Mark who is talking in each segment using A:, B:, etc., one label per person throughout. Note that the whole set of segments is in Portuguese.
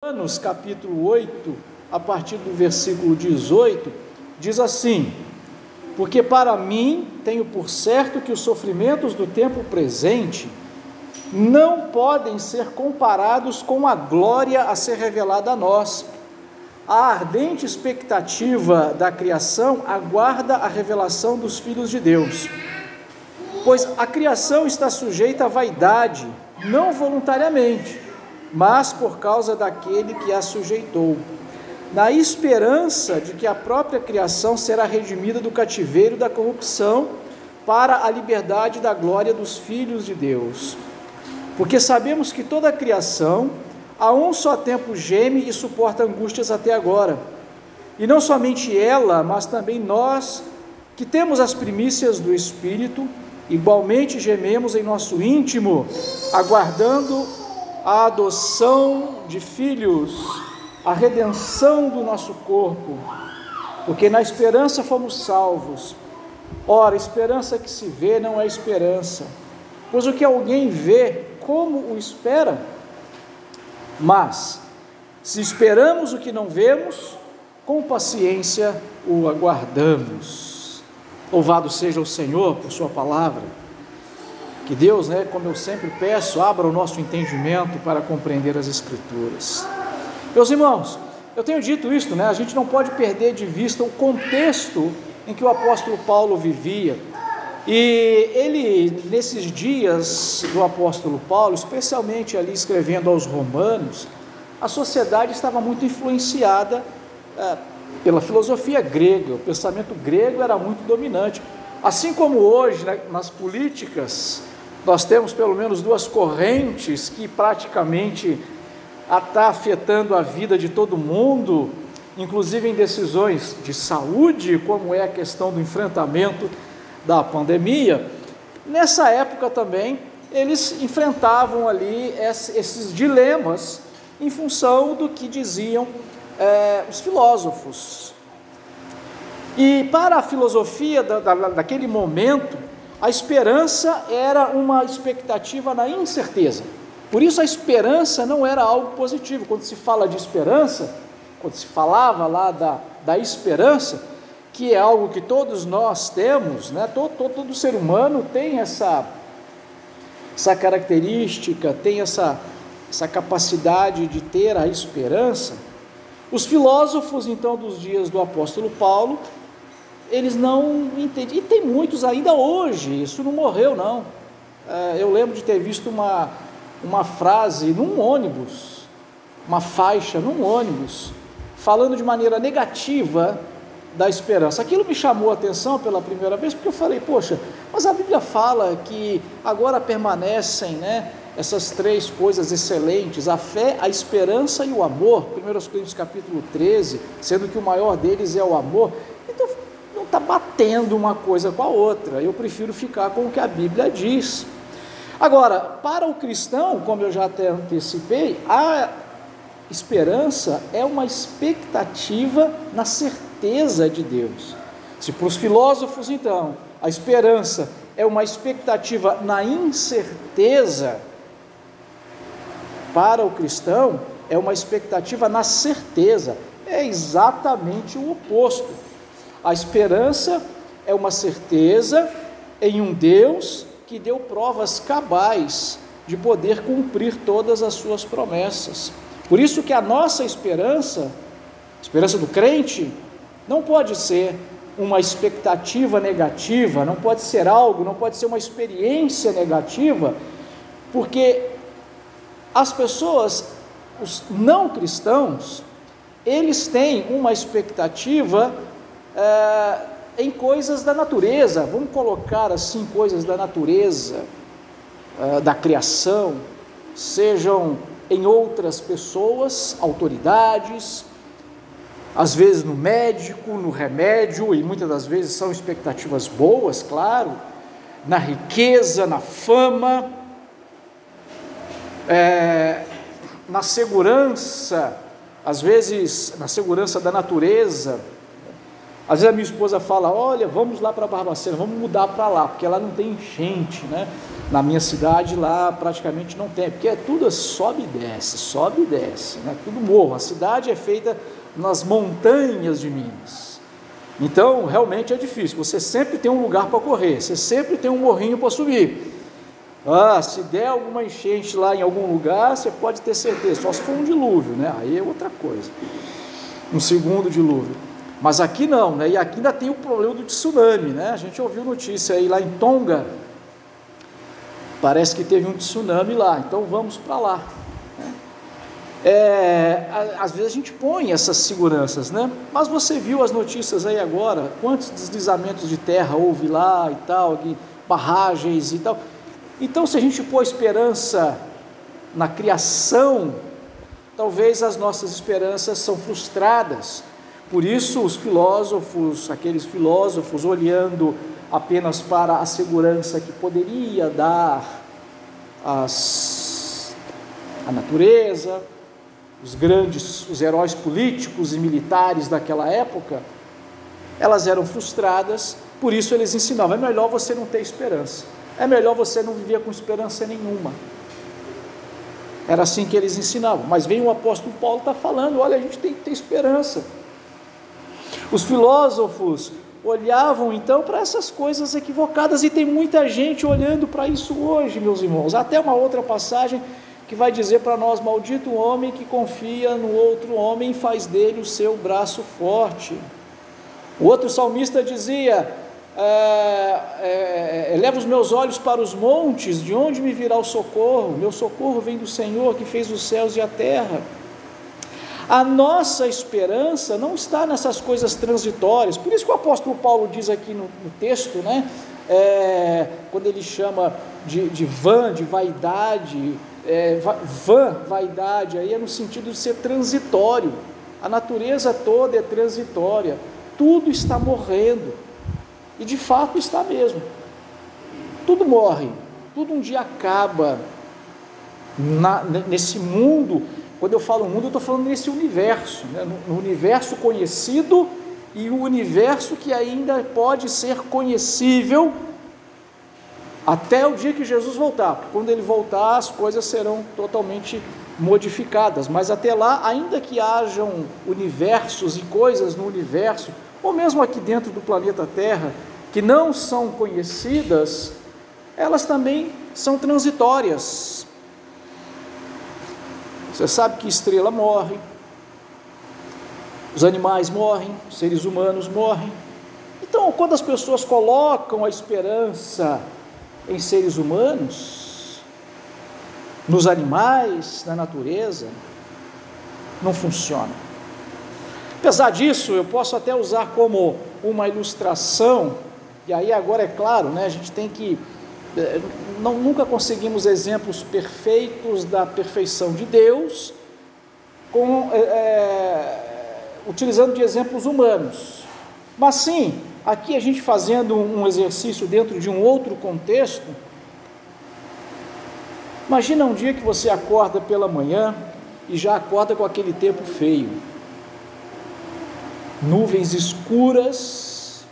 A: Romanos capítulo 8, a partir do versículo 18, diz assim: Porque para mim tenho por certo que os sofrimentos do tempo presente não podem ser comparados com a glória a ser revelada a nós. A ardente expectativa da criação aguarda a revelação dos filhos de Deus. Pois a criação está sujeita à vaidade, não voluntariamente mas por causa daquele que a sujeitou, na esperança de que a própria criação será redimida do cativeiro da corrupção para a liberdade da glória dos filhos de Deus. Porque sabemos que toda a criação, a um só tempo geme e suporta angústias até agora. E não somente ela, mas também nós, que temos as primícias do Espírito, igualmente gememos em nosso íntimo, aguardando a adoção de filhos, a redenção do nosso corpo, porque na esperança fomos salvos. Ora, esperança que se vê não é esperança, pois o que alguém vê, como o espera? Mas, se esperamos o que não vemos, com paciência o aguardamos. Louvado seja o Senhor por Sua palavra. Que Deus, né, como eu sempre peço, abra o nosso entendimento para compreender as Escrituras. Meus irmãos, eu tenho dito isso, né? A gente não pode perder de vista o contexto em que o apóstolo Paulo vivia. E ele, nesses dias do apóstolo Paulo, especialmente ali escrevendo aos Romanos, a sociedade estava muito influenciada é, pela filosofia grega, o pensamento grego era muito dominante. Assim como hoje, né, nas políticas, nós temos pelo menos duas correntes que praticamente está afetando a vida de todo mundo, inclusive em decisões de saúde, como é a questão do enfrentamento da pandemia. Nessa época também, eles enfrentavam ali esses dilemas em função do que diziam é, os filósofos. E para a filosofia da, da, daquele momento, a esperança era uma expectativa na incerteza. Por isso a esperança não era algo positivo. Quando se fala de esperança, quando se falava lá da, da esperança, que é algo que todos nós temos, né? todo, todo, todo ser humano tem essa, essa característica, tem essa, essa capacidade de ter a esperança. Os filósofos, então, dos dias do apóstolo Paulo, eles não entendem. E tem muitos ainda hoje, isso não morreu, não. É, eu lembro de ter visto uma, uma frase num ônibus, uma faixa num ônibus, falando de maneira negativa da esperança. Aquilo me chamou a atenção pela primeira vez, porque eu falei, poxa, mas a Bíblia fala que agora permanecem, né? Essas três coisas excelentes, a fé, a esperança e o amor, 1 Coríntios capítulo 13, sendo que o maior deles é o amor. Está batendo uma coisa com a outra. Eu prefiro ficar com o que a Bíblia diz. Agora, para o cristão, como eu já até antecipei, a esperança é uma expectativa na certeza de Deus. Se para os filósofos, então, a esperança é uma expectativa na incerteza, para o cristão é uma expectativa na certeza. É exatamente o oposto. A esperança é uma certeza em um Deus que deu provas cabais de poder cumprir todas as suas promessas. Por isso que a nossa esperança, a esperança do crente, não pode ser uma expectativa negativa, não pode ser algo, não pode ser uma experiência negativa, porque as pessoas, os não cristãos, eles têm uma expectativa é, em coisas da natureza, vamos colocar assim coisas da natureza, é, da criação, sejam em outras pessoas, autoridades, às vezes no médico, no remédio, e muitas das vezes são expectativas boas, claro, na riqueza, na fama, é, na segurança, às vezes na segurança da natureza, às vezes a minha esposa fala: Olha, vamos lá para Barbacena, vamos mudar para lá, porque lá não tem enchente, né? Na minha cidade lá praticamente não tem, porque é tudo sobe e desce, sobe e desce, né? tudo morro. A cidade é feita nas montanhas de Minas. Então, realmente é difícil. Você sempre tem um lugar para correr, você sempre tem um morrinho para subir. Ah, se der alguma enchente lá em algum lugar, você pode ter certeza, só se for um dilúvio, né? Aí é outra coisa. Um segundo dilúvio. Mas aqui não, né? E aqui ainda tem o problema do tsunami, né? A gente ouviu notícia aí lá em Tonga. Parece que teve um tsunami lá, então vamos para lá. Né? É, às vezes a gente põe essas seguranças, né? Mas você viu as notícias aí agora, quantos deslizamentos de terra houve lá e tal, barragens e tal. Então, se a gente pôr esperança na criação, talvez as nossas esperanças são frustradas. Por isso, os filósofos, aqueles filósofos, olhando apenas para a segurança que poderia dar as, a natureza, os grandes, os heróis políticos e militares daquela época, elas eram frustradas, por isso eles ensinavam: é melhor você não ter esperança é melhor você não viver com esperança nenhuma. Era assim que eles ensinavam. Mas vem o apóstolo Paulo está falando: olha, a gente tem que ter esperança. Os filósofos olhavam então para essas coisas equivocadas e tem muita gente olhando para isso hoje, meus irmãos. Até uma outra passagem que vai dizer para nós: Maldito o homem que confia no outro homem e faz dele o seu braço forte. O outro salmista dizia: é, é, eleva os meus olhos para os montes, de onde me virá o socorro? Meu socorro vem do Senhor que fez os céus e a terra. A nossa esperança não está nessas coisas transitórias, por isso que o apóstolo Paulo diz aqui no, no texto, né? É, quando ele chama de, de vã, de vaidade, é, vã, vaidade, aí é no sentido de ser transitório. A natureza toda é transitória, tudo está morrendo. E de fato está mesmo. Tudo morre, tudo um dia acaba. Na, nesse mundo, quando eu falo mundo, eu estou falando nesse universo, né? no, universo conhecido e o universo que ainda pode ser conhecível até o dia que Jesus voltar. Quando ele voltar, as coisas serão totalmente modificadas. Mas até lá, ainda que hajam universos e coisas no universo, ou mesmo aqui dentro do planeta Terra, que não são conhecidas, elas também são transitórias. Você sabe que estrela morre, os animais morrem, os seres humanos morrem. Então, quando as pessoas colocam a esperança em seres humanos, nos animais, na natureza, não funciona. Apesar disso, eu posso até usar como uma ilustração e aí agora é claro, né, a gente tem que não, nunca conseguimos exemplos perfeitos da perfeição de Deus com, é, utilizando de exemplos humanos. Mas sim, aqui a gente fazendo um exercício dentro de um outro contexto. Imagina um dia que você acorda pela manhã e já acorda com aquele tempo feio. Nuvens escuras,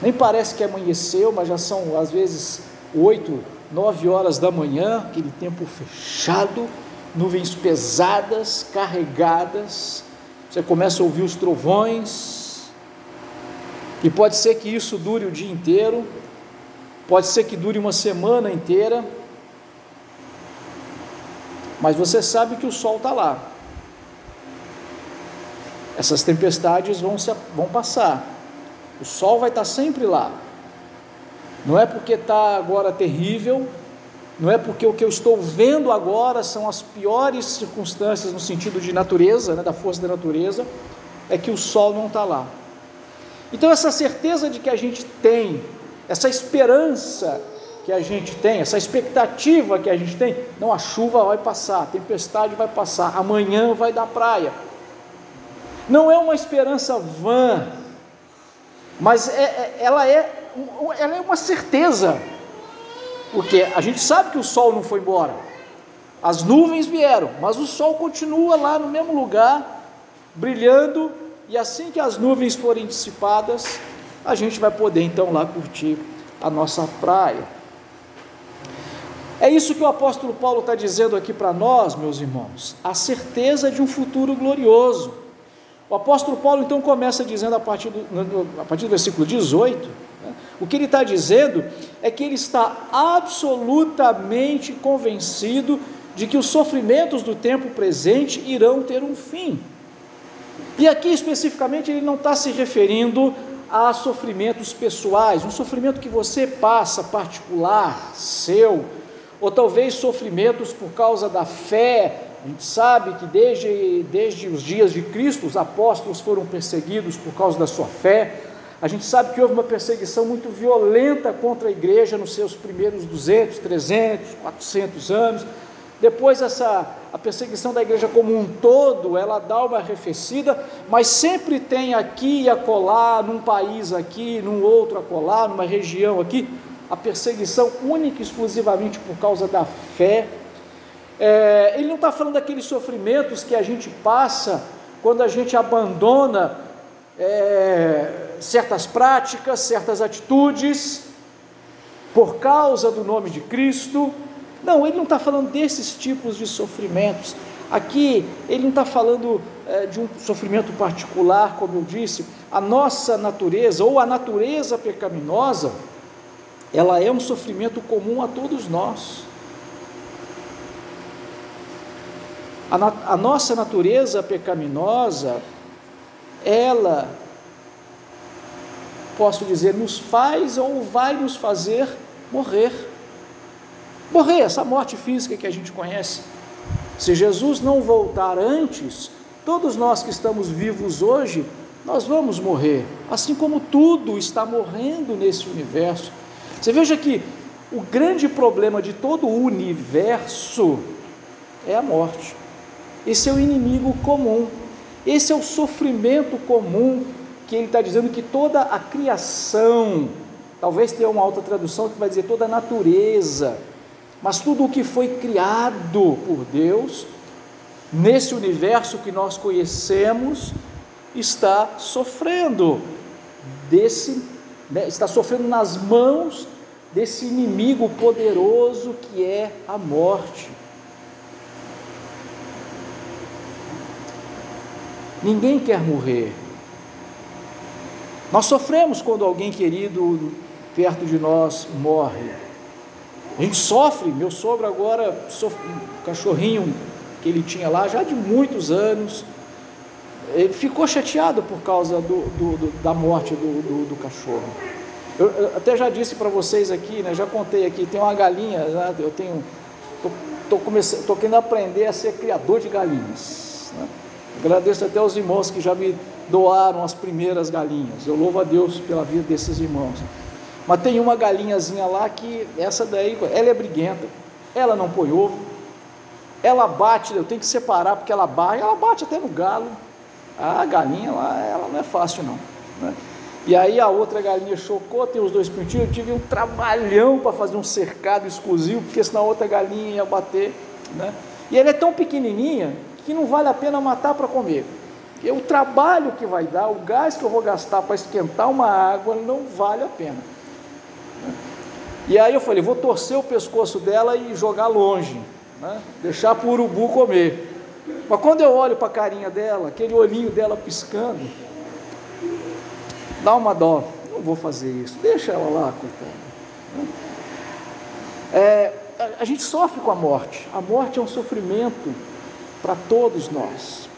A: nem parece que amanheceu, mas já são às vezes oito, nove horas da manhã, aquele tempo fechado, nuvens pesadas, carregadas. Você começa a ouvir os trovões, e pode ser que isso dure o dia inteiro, pode ser que dure uma semana inteira, mas você sabe que o sol está lá. Essas tempestades vão, se, vão passar. O sol vai estar sempre lá. Não é porque está agora terrível, não é porque o que eu estou vendo agora são as piores circunstâncias no sentido de natureza, né, da força da natureza, é que o sol não está lá. Então, essa certeza de que a gente tem, essa esperança que a gente tem, essa expectativa que a gente tem, não, a chuva vai passar, a tempestade vai passar, amanhã vai dar praia. Não é uma esperança vã, mas é, é, ela, é, ela é uma certeza, porque a gente sabe que o sol não foi embora, as nuvens vieram, mas o sol continua lá no mesmo lugar, brilhando, e assim que as nuvens forem dissipadas, a gente vai poder então lá curtir a nossa praia. É isso que o apóstolo Paulo está dizendo aqui para nós, meus irmãos, a certeza de um futuro glorioso. O apóstolo Paulo então começa dizendo a partir do, a partir do versículo 18, né, o que ele está dizendo é que ele está absolutamente convencido de que os sofrimentos do tempo presente irão ter um fim. E aqui especificamente ele não está se referindo a sofrimentos pessoais, um sofrimento que você passa particular, seu, ou talvez sofrimentos por causa da fé. A gente sabe que desde, desde os dias de Cristo os apóstolos foram perseguidos por causa da sua fé. A gente sabe que houve uma perseguição muito violenta contra a igreja nos seus primeiros 200, 300, 400 anos. Depois essa a perseguição da igreja como um todo, ela dá uma arrefecida, mas sempre tem aqui e acolá, num país aqui, num outro acolá, numa região aqui, a perseguição única e exclusivamente por causa da fé. É, ele não está falando daqueles sofrimentos que a gente passa quando a gente abandona é, certas práticas, certas atitudes, por causa do nome de Cristo. Não, ele não está falando desses tipos de sofrimentos. Aqui, ele não está falando é, de um sofrimento particular, como eu disse, a nossa natureza, ou a natureza pecaminosa, ela é um sofrimento comum a todos nós. A, a nossa natureza pecaminosa, ela, posso dizer, nos faz ou vai nos fazer morrer. Morrer, essa morte física que a gente conhece. Se Jesus não voltar antes, todos nós que estamos vivos hoje, nós vamos morrer, assim como tudo está morrendo nesse universo. Você veja que o grande problema de todo o universo é a morte. Esse é o inimigo comum. Esse é o sofrimento comum que ele está dizendo que toda a criação, talvez tenha uma outra tradução que vai dizer toda a natureza, mas tudo o que foi criado por Deus, nesse universo que nós conhecemos, está sofrendo desse, né, está sofrendo nas mãos desse inimigo poderoso que é a morte. Ninguém quer morrer. Nós sofremos quando alguém querido perto de nós morre. A gente sofre. Meu sogro agora, um cachorrinho que ele tinha lá já de muitos anos, ele ficou chateado por causa do, do, do, da morte do, do cachorro. Eu, eu até já disse para vocês aqui, né, já contei aqui, tem uma galinha, né, eu tenho, tô, começando, tô querendo aprender a ser criador de galinhas. Né? Agradeço até aos irmãos que já me doaram as primeiras galinhas. Eu louvo a Deus pela vida desses irmãos. Mas tem uma galinhazinha lá que essa daí, ela é briguenta, ela não põe ovo, ela bate, eu tenho que separar porque ela bate, ela bate até no galo. A galinha lá, ela não é fácil não. Né? E aí a outra galinha chocou, tem os dois pintinhos, eu tive um trabalhão para fazer um cercado exclusivo, porque senão a outra galinha ia bater, né? E ela é tão pequenininha que não vale a pena matar para comer. E o trabalho que vai dar, o gás que eu vou gastar para esquentar uma água, não vale a pena. E aí eu falei, vou torcer o pescoço dela e jogar longe, né? deixar para o urubu comer. Mas quando eu olho para a carinha dela, aquele olhinho dela piscando, dá uma dó, não vou fazer isso, deixa ela lá, coitada. É, a gente sofre com a morte, a morte é um sofrimento para todos nós.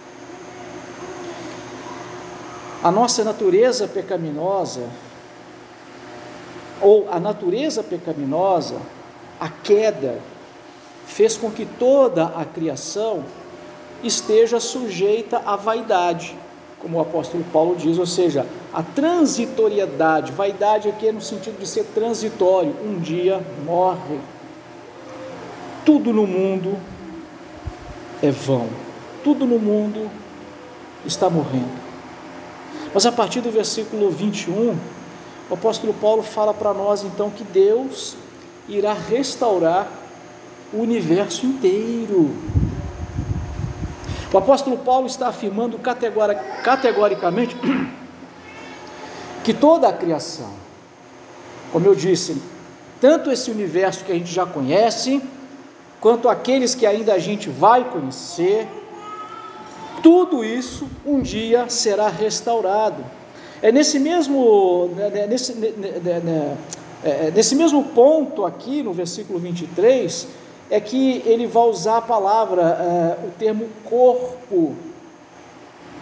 A: A nossa natureza pecaminosa, ou a natureza pecaminosa, a queda, fez com que toda a criação esteja sujeita à vaidade como o apóstolo Paulo diz, ou seja, a transitoriedade, vaidade aqui é no sentido de ser transitório, um dia morre. Tudo no mundo é vão, tudo no mundo está morrendo. Mas a partir do versículo 21, o apóstolo Paulo fala para nós então que Deus irá restaurar o universo inteiro. O apóstolo Paulo está afirmando categoricamente que toda a criação, como eu disse, tanto esse universo que a gente já conhece, quanto aqueles que ainda a gente vai conhecer, tudo isso um dia será restaurado. É nesse mesmo, né, né, nesse, né, é, nesse mesmo ponto aqui, no versículo 23, é que ele vai usar a palavra, é, o termo corpo.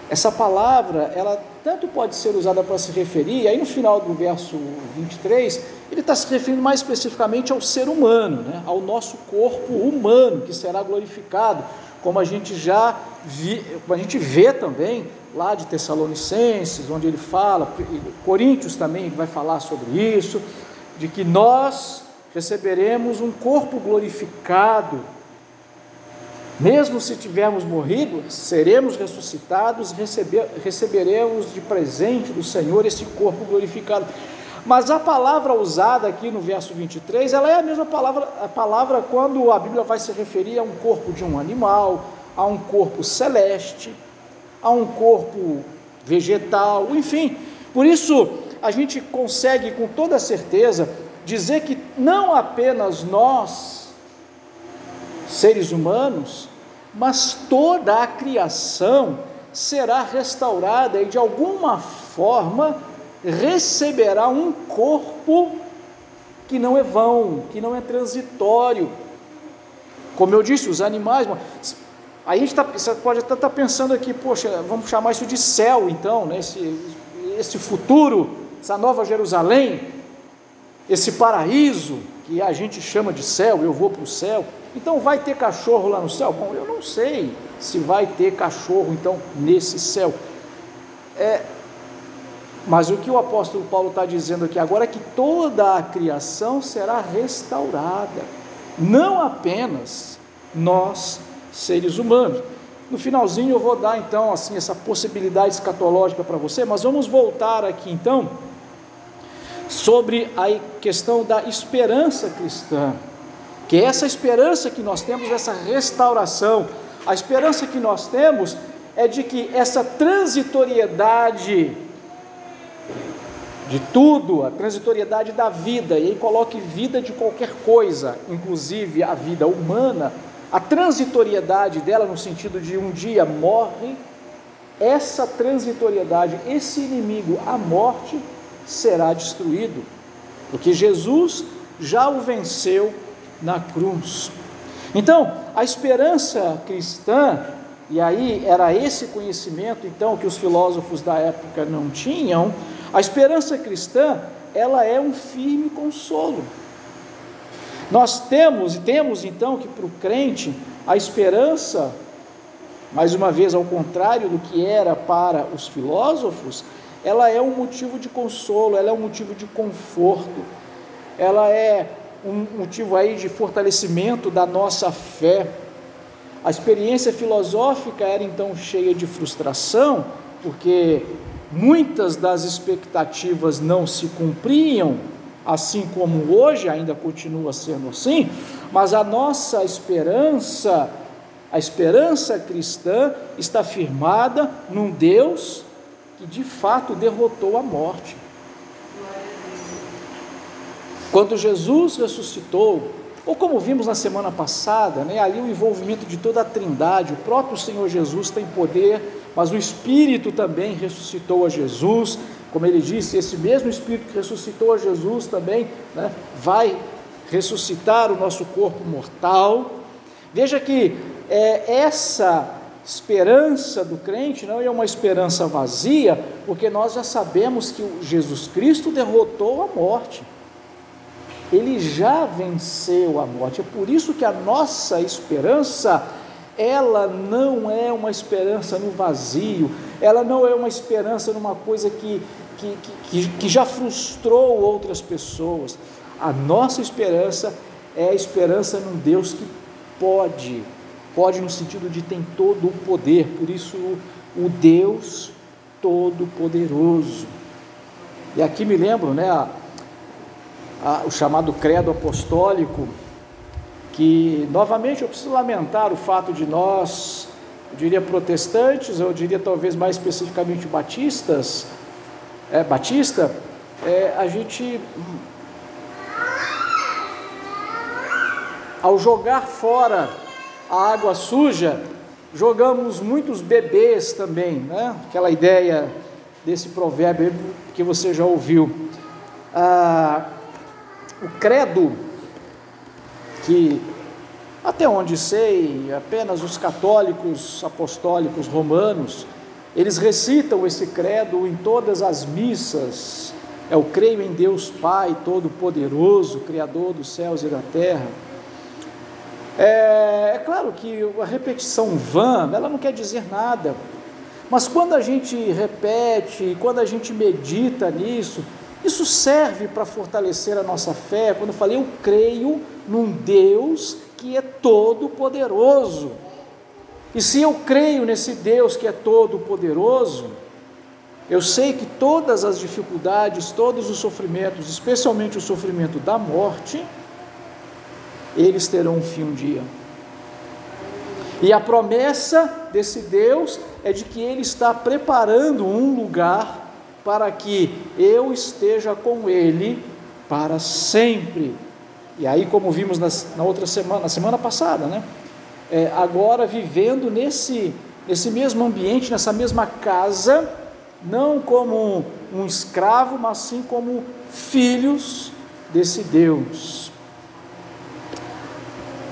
A: Essa palavra, ela tanto pode ser usada para se referir, aí no final do verso 23, ele está se referindo mais especificamente ao ser humano, né? ao nosso corpo humano, que será glorificado, como a gente já vi, a gente vê também lá de Tessalonicenses, onde ele fala, Coríntios também vai falar sobre isso, de que nós receberemos um corpo glorificado, mesmo se tivermos morrido, seremos ressuscitados, receber, receberemos de presente do Senhor esse corpo glorificado. Mas a palavra usada aqui no verso 23, ela é a mesma palavra, a palavra quando a Bíblia vai se referir a um corpo de um animal, a um corpo celeste, a um corpo vegetal, enfim. Por isso, a gente consegue com toda certeza dizer que não apenas nós, seres humanos, mas toda a criação será restaurada e de alguma forma receberá um corpo que não é vão, que não é transitório. Como eu disse, os animais, a gente tá, você pode até estar tá pensando aqui, poxa, vamos chamar isso de céu então, né? esse, esse futuro, essa nova Jerusalém, esse paraíso que a gente chama de céu, eu vou para o céu. Então vai ter cachorro lá no céu? Bom, eu não sei se vai ter cachorro então nesse céu. É, mas o que o apóstolo Paulo está dizendo aqui agora é que toda a criação será restaurada, não apenas nós seres humanos. No finalzinho eu vou dar então assim essa possibilidade escatológica para você, mas vamos voltar aqui então sobre a questão da esperança cristã, que é essa esperança que nós temos, essa restauração. A esperança que nós temos é de que essa transitoriedade de tudo, a transitoriedade da vida, e aí coloque vida de qualquer coisa, inclusive a vida humana, a transitoriedade dela no sentido de um dia morre, essa transitoriedade, esse inimigo, a morte, será destruído, porque Jesus já o venceu na cruz. Então, a esperança cristã, e aí era esse conhecimento então que os filósofos da época não tinham, a esperança cristã, ela é um firme consolo. Nós temos e temos então que para o crente a esperança, mais uma vez ao contrário do que era para os filósofos, ela é um motivo de consolo, ela é um motivo de conforto, ela é um motivo aí de fortalecimento da nossa fé. A experiência filosófica era então cheia de frustração, porque muitas das expectativas não se cumpriam, assim como hoje ainda continua sendo assim, mas a nossa esperança, a esperança cristã, está firmada num Deus que de fato derrotou a morte. Quando Jesus ressuscitou, ou como vimos na semana passada, né, ali o envolvimento de toda a trindade, o próprio Senhor Jesus tem poder mas o Espírito também ressuscitou a Jesus, como ele disse, esse mesmo Espírito que ressuscitou a Jesus também né, vai ressuscitar o nosso corpo mortal. Veja que é, essa esperança do crente não é uma esperança vazia, porque nós já sabemos que Jesus Cristo derrotou a morte. Ele já venceu a morte. É por isso que a nossa esperança ela não é uma esperança no vazio, ela não é uma esperança numa coisa que, que, que, que já frustrou outras pessoas. A nossa esperança é a esperança num Deus que pode, pode no sentido de tem todo o poder, por isso o Deus Todo-Poderoso. E aqui me lembro, né, a, o chamado credo apostólico, que novamente eu preciso lamentar o fato de nós, eu diria protestantes, eu diria talvez mais especificamente batistas, é, batista, é, a gente ao jogar fora a água suja, jogamos muitos bebês também, né? Aquela ideia desse provérbio que você já ouviu. Ah, o credo, que até onde sei, apenas os católicos apostólicos romanos, eles recitam esse credo em todas as missas. É o creio em Deus Pai Todo-Poderoso, Criador dos céus e da terra. É, é, claro que a repetição vã, ela não quer dizer nada, mas quando a gente repete, quando a gente medita nisso, isso serve para fortalecer a nossa fé. Quando eu falei, eu creio num Deus que é todo-poderoso. E se eu creio nesse Deus que é todo-poderoso, eu sei que todas as dificuldades, todos os sofrimentos, especialmente o sofrimento da morte, eles terão um fim um dia. E a promessa desse Deus é de que Ele está preparando um lugar para que eu esteja com Ele para sempre. E aí, como vimos na outra semana, na semana passada, né? É, agora vivendo nesse, nesse mesmo ambiente, nessa mesma casa, não como um, um escravo, mas sim como filhos desse Deus.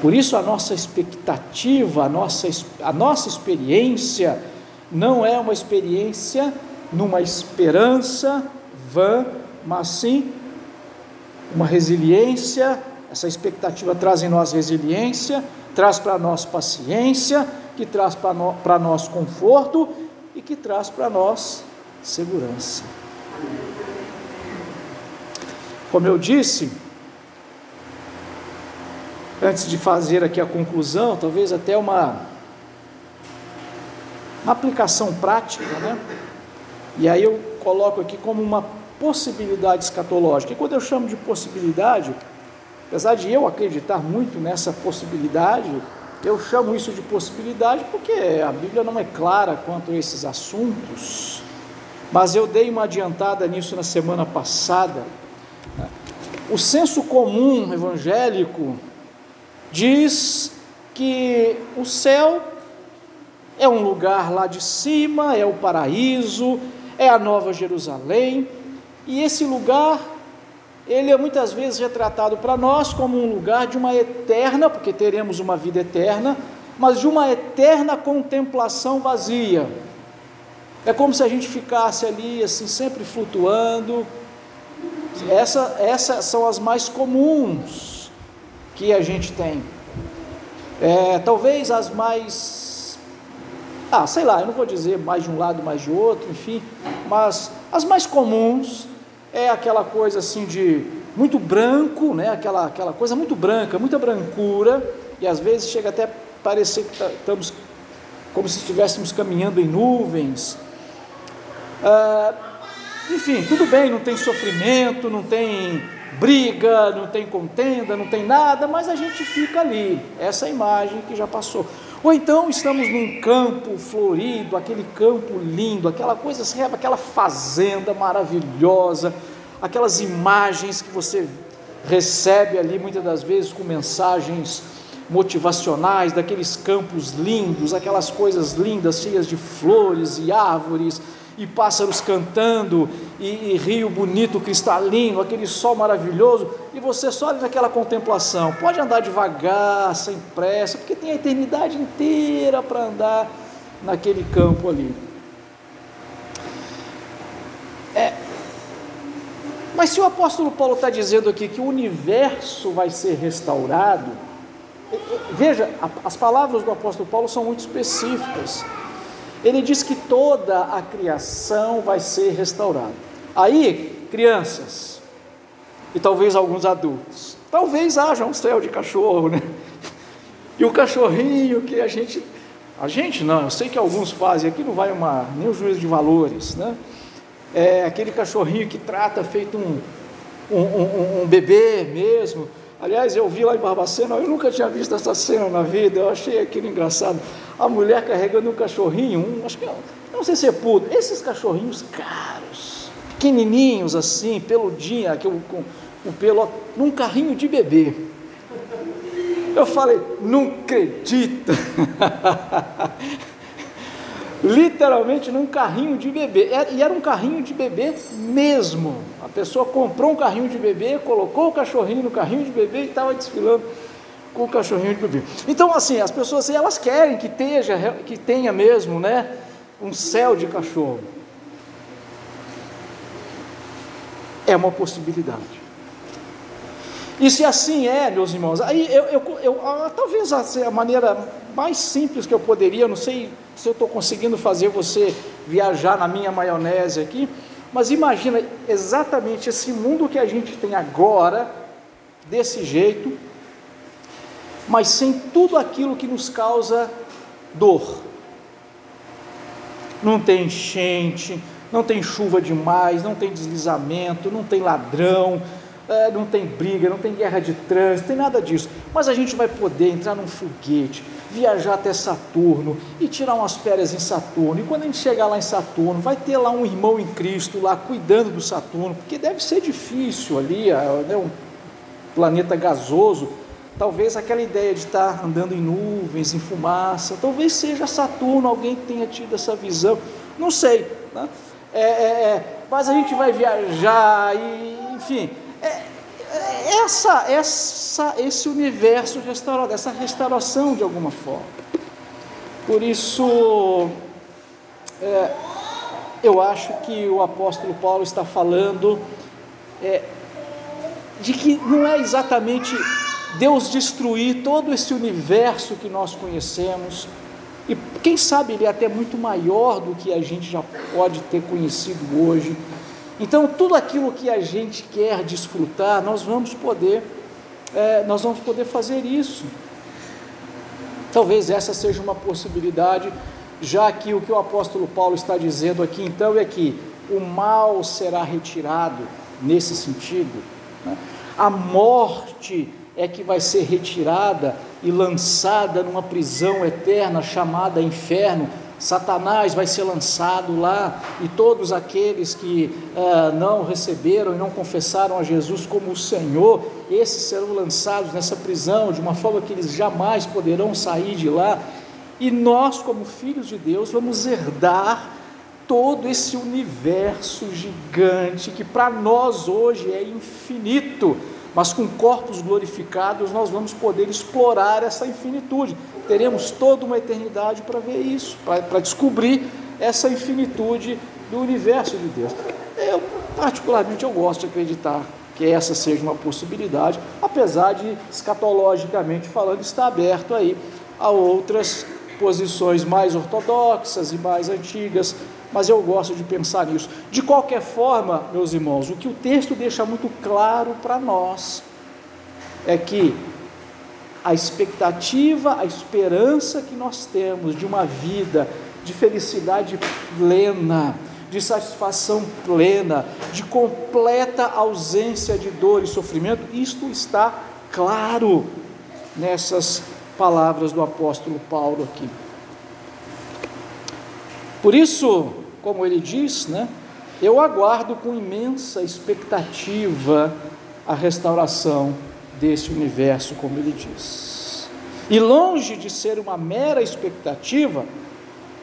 A: Por isso a nossa expectativa, a nossa, a nossa experiência não é uma experiência numa esperança vã, mas sim uma resiliência. Essa expectativa traz em nós resiliência, traz para nós paciência, que traz para no, nós conforto e que traz para nós segurança. Como eu disse, antes de fazer aqui a conclusão, talvez até uma, uma aplicação prática, né? E aí eu coloco aqui como uma possibilidade escatológica. E quando eu chamo de possibilidade, apesar de eu acreditar muito nessa possibilidade, eu chamo isso de possibilidade porque a Bíblia não é clara quanto a esses assuntos. Mas eu dei uma adiantada nisso na semana passada. O senso comum evangélico diz que o céu é um lugar lá de cima, é o paraíso, é a Nova Jerusalém, e esse lugar, ele é muitas vezes retratado para nós como um lugar de uma eterna, porque teremos uma vida eterna, mas de uma eterna contemplação vazia. É como se a gente ficasse ali, assim, sempre flutuando. Essa, essas são as mais comuns que a gente tem. É, talvez as mais ah, sei lá, eu não vou dizer mais de um lado, mais de outro, enfim, mas as mais comuns é aquela coisa assim de muito branco, né? aquela, aquela coisa muito branca, muita brancura, e às vezes chega até parecer que tá, estamos como se estivéssemos caminhando em nuvens. Ah, enfim, tudo bem, não tem sofrimento, não tem briga, não tem contenda, não tem nada, mas a gente fica ali. Essa é imagem que já passou. Ou então estamos num campo florido, aquele campo lindo, aquela coisa, aquela fazenda maravilhosa, aquelas imagens que você recebe ali muitas das vezes com mensagens motivacionais daqueles campos lindos, aquelas coisas lindas cheias de flores e árvores e pássaros cantando, e, e, rio bonito, cristalino, aquele sol maravilhoso, e você só ali naquela contemplação. Pode andar devagar, sem pressa, porque tem a eternidade inteira para andar naquele campo ali. É, mas se o apóstolo Paulo está dizendo aqui que o universo vai ser restaurado, veja, as palavras do apóstolo Paulo são muito específicas. Ele diz que toda a criação vai ser restaurada. Aí, crianças, e talvez alguns adultos, talvez haja um céu de cachorro, né? E o cachorrinho que a gente, a gente não, eu sei que alguns fazem, aqui não vai uma, nem o juízo de valores, né? É aquele cachorrinho que trata feito um, um, um, um bebê mesmo, Aliás, eu vi lá em Barbacena, eu nunca tinha visto essa cena na vida, eu achei aquilo engraçado. A mulher carregando um cachorrinho, um, acho que não sei se é puto, esses cachorrinhos caros, pequenininhos assim, peludinho, com, com o pelo, num carrinho de bebê. Eu falei, não acredito. Literalmente num carrinho de bebê. E era um carrinho de bebê mesmo. A pessoa comprou um carrinho de bebê, colocou o cachorrinho no carrinho de bebê e estava desfilando com o cachorrinho de bebê. Então, assim, as pessoas assim, elas querem que tenha, que tenha mesmo, né, um céu de cachorro. É uma possibilidade. E se assim é, meus irmãos, aí eu, eu, eu ah, talvez a, maneira mais simples que eu poderia, não sei se eu estou conseguindo fazer você viajar na minha maionese aqui, mas imagina exatamente esse mundo que a gente tem agora, desse jeito, mas sem tudo aquilo que nos causa dor. Não tem enchente, não tem chuva demais, não tem deslizamento, não tem ladrão, é, não tem briga, não tem guerra de trânsito, tem nada disso. Mas a gente vai poder entrar num foguete, viajar até Saturno e tirar umas férias em Saturno. E quando a gente chegar lá em Saturno, vai ter lá um irmão em Cristo lá cuidando do Saturno, porque deve ser difícil ali, é, né, um planeta gasoso. Talvez aquela ideia de estar andando em nuvens, em fumaça, talvez seja Saturno, alguém tenha tido essa visão, não sei. Né? É, é, é, mas a gente vai viajar e, enfim, é, é, essa, essa, esse universo restaurado, essa restauração de alguma forma. Por isso, é, eu acho que o apóstolo Paulo está falando é, de que não é exatamente Deus destruir todo esse universo que nós conhecemos, e quem sabe ele é até muito maior do que a gente já pode ter conhecido hoje então, tudo aquilo que a gente quer desfrutar, nós vamos poder, é, nós vamos poder fazer isso. Talvez essa seja uma possibilidade, já que o que o apóstolo Paulo está dizendo aqui, então, é que o mal será retirado nesse sentido. Né? A morte é que vai ser retirada e lançada numa prisão eterna chamada inferno, Satanás vai ser lançado lá e todos aqueles que uh, não receberam e não confessaram a Jesus como o Senhor, esses serão lançados nessa prisão de uma forma que eles jamais poderão sair de lá. E nós, como filhos de Deus, vamos herdar todo esse universo gigante que para nós hoje é infinito mas com corpos glorificados nós vamos poder explorar essa infinitude. Teremos toda uma eternidade para ver isso, para descobrir essa infinitude do universo de Deus. Eu, particularmente, eu gosto de acreditar que essa seja uma possibilidade, apesar de, escatologicamente falando, estar aberto aí a outras posições mais ortodoxas e mais antigas, mas eu gosto de pensar nisso. De qualquer forma, meus irmãos, o que o texto deixa muito claro para nós é que a expectativa, a esperança que nós temos de uma vida de felicidade plena, de satisfação plena, de completa ausência de dor e sofrimento, isto está claro nessas palavras do apóstolo Paulo aqui. Por isso, como ele diz, né, eu aguardo com imensa expectativa a restauração desse universo, como ele diz. E longe de ser uma mera expectativa,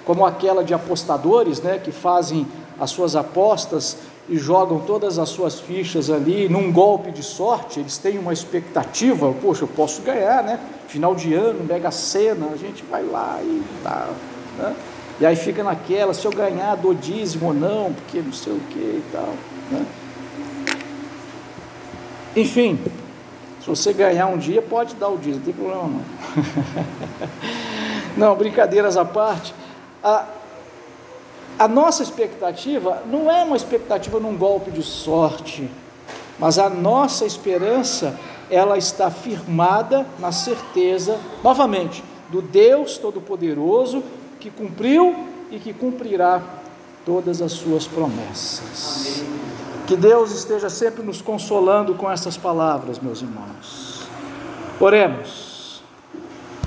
A: como aquela de apostadores, né, que fazem as suas apostas e jogam todas as suas fichas ali num golpe de sorte, eles têm uma expectativa, poxa, eu posso ganhar, né? Final de ano, mega cena, a gente vai lá e tá, né? E aí fica naquela, se eu ganhar, dou dízimo ou não, porque não sei o que e tal. Né? Enfim, se você ganhar um dia, pode dar o dízimo, não tem problema não. não, brincadeiras à parte. A, a nossa expectativa não é uma expectativa num golpe de sorte, mas a nossa esperança, ela está firmada na certeza, novamente, do Deus Todo-Poderoso que cumpriu e que cumprirá todas as suas promessas. Que Deus esteja sempre nos consolando com essas palavras, meus irmãos. Oremos.